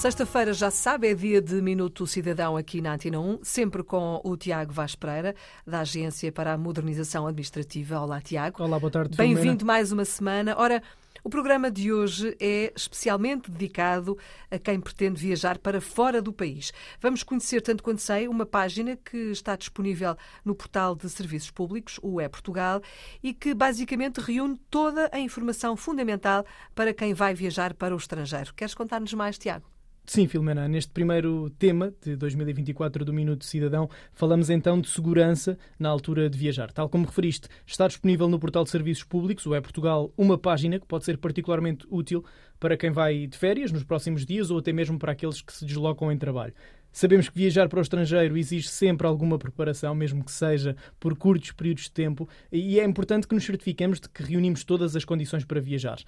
Sexta-feira, já se sabe, é dia de Minuto Cidadão aqui na Antena 1, sempre com o Tiago Vaz Pereira, da Agência para a Modernização Administrativa. Olá, Tiago. Olá, boa tarde. Bem-vindo mais uma semana. Ora, o programa de hoje é especialmente dedicado a quem pretende viajar para fora do país. Vamos conhecer, tanto quanto sei, uma página que está disponível no portal de serviços públicos, o E-Portugal, e que basicamente reúne toda a informação fundamental para quem vai viajar para o estrangeiro. Queres contar-nos mais, Tiago? Sim, Filomena, neste primeiro tema de 2024 do Minuto Cidadão, falamos então de segurança na altura de viajar. Tal como referiste, está disponível no portal de serviços públicos, o É Portugal, uma página que pode ser particularmente útil para quem vai de férias nos próximos dias ou até mesmo para aqueles que se deslocam em trabalho. Sabemos que viajar para o estrangeiro exige sempre alguma preparação, mesmo que seja por curtos períodos de tempo, e é importante que nos certifiquemos de que reunimos todas as condições para viajar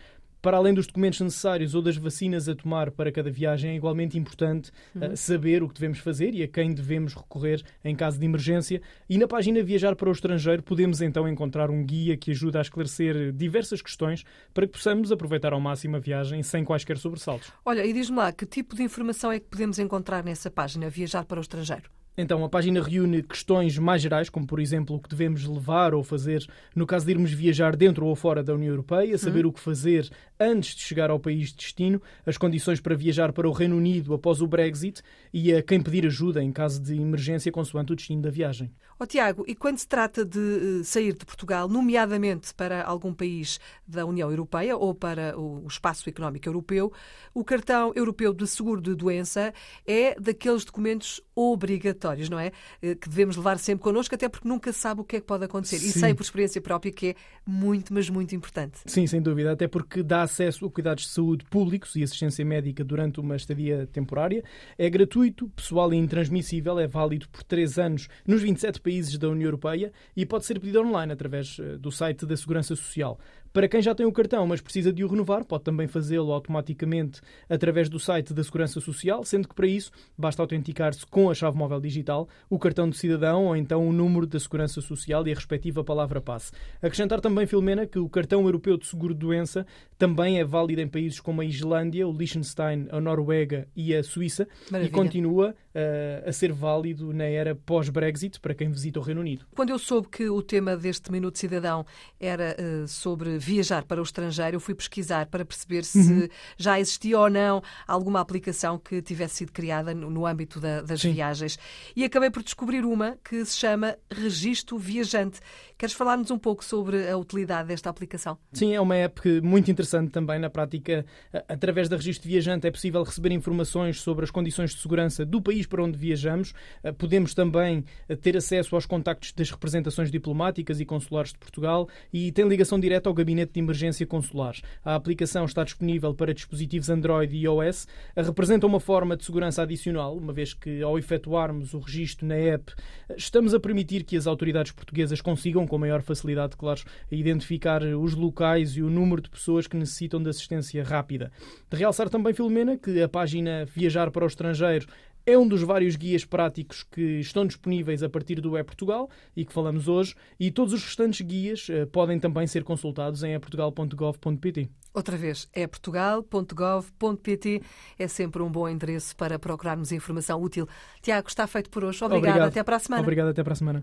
para além dos documentos necessários ou das vacinas a tomar para cada viagem, é igualmente importante uhum. uh, saber o que devemos fazer e a quem devemos recorrer em caso de emergência. E na página Viajar para o Estrangeiro podemos então encontrar um guia que ajuda a esclarecer diversas questões para que possamos aproveitar ao máximo a viagem sem quaisquer sobressaltos. Olha, e diz-me lá, que tipo de informação é que podemos encontrar nessa página Viajar para o Estrangeiro? Então, a página reúne questões mais gerais, como por exemplo o que devemos levar ou fazer no caso de irmos viajar dentro ou fora da União Europeia, saber uhum. o que fazer antes de chegar ao país de destino, as condições para viajar para o Reino Unido após o Brexit e a quem pedir ajuda em caso de emergência consoante o destino da viagem. Oh, Tiago, e quando se trata de eh, sair de Portugal, nomeadamente para algum país da União Europeia ou para o Espaço Económico Europeu, o cartão europeu de seguro de doença é daqueles documentos obrigatórios, não é? Eh, que devemos levar sempre connosco, até porque nunca sabe o que é que pode acontecer. Sim. E sei por experiência própria que é muito, mas muito importante. Sim, sem dúvida, até porque dá acesso a cuidados de saúde públicos e assistência médica durante uma estadia temporária. É gratuito, pessoal e intransmissível, é válido por três anos nos 27 países países da União Europeia e pode ser pedido online através eh, do site da Segurança Social. Para quem já tem o cartão, mas precisa de o renovar, pode também fazê-lo automaticamente através do site da Segurança Social, sendo que para isso basta autenticar-se com a chave móvel digital, o cartão do cidadão ou então o número da Segurança Social e a respectiva palavra passe. Acrescentar também, Filomena, que o cartão europeu de seguro-doença também é válido em países como a Islândia, o Liechtenstein, a Noruega e a Suíça Maravilha. e continua uh, a ser válido na era pós-Brexit para quem visita o Reino Unido. Quando eu soube que o tema deste Minuto Cidadão era uh, sobre viajar para o estrangeiro, eu fui pesquisar para perceber se uhum. já existia ou não alguma aplicação que tivesse sido criada no, no âmbito da, das Sim. viagens. E acabei por descobrir uma que se chama Registro Viajante. Queres falar-nos um pouco sobre a utilidade desta aplicação? Sim, é uma app muito interessante também. Na prática, através da Registro Viajante é possível receber informações sobre as condições de segurança do país para onde viajamos. Podemos também ter acesso aos contactos das representações diplomáticas e consulares de Portugal e tem ligação direta ao gabinete gabinete de emergência consular. A aplicação está disponível para dispositivos Android e iOS. Representa uma forma de segurança adicional, uma vez que, ao efetuarmos o registro na app, estamos a permitir que as autoridades portuguesas consigam, com maior facilidade, claro, identificar os locais e o número de pessoas que necessitam de assistência rápida. De realçar também, Filomena, que a página Viajar para o Estrangeiro é um dos vários guias práticos que estão disponíveis a partir do E-Portugal e que falamos hoje, e todos os restantes guias uh, podem também ser consultados em eportugal.gov.pt. Outra vez, eportugal.gov.pt é sempre um bom endereço para procurarmos informação útil. Tiago, está feito por hoje. Obrigada. Obrigado. Até para a semana. Obrigado. Até para a semana.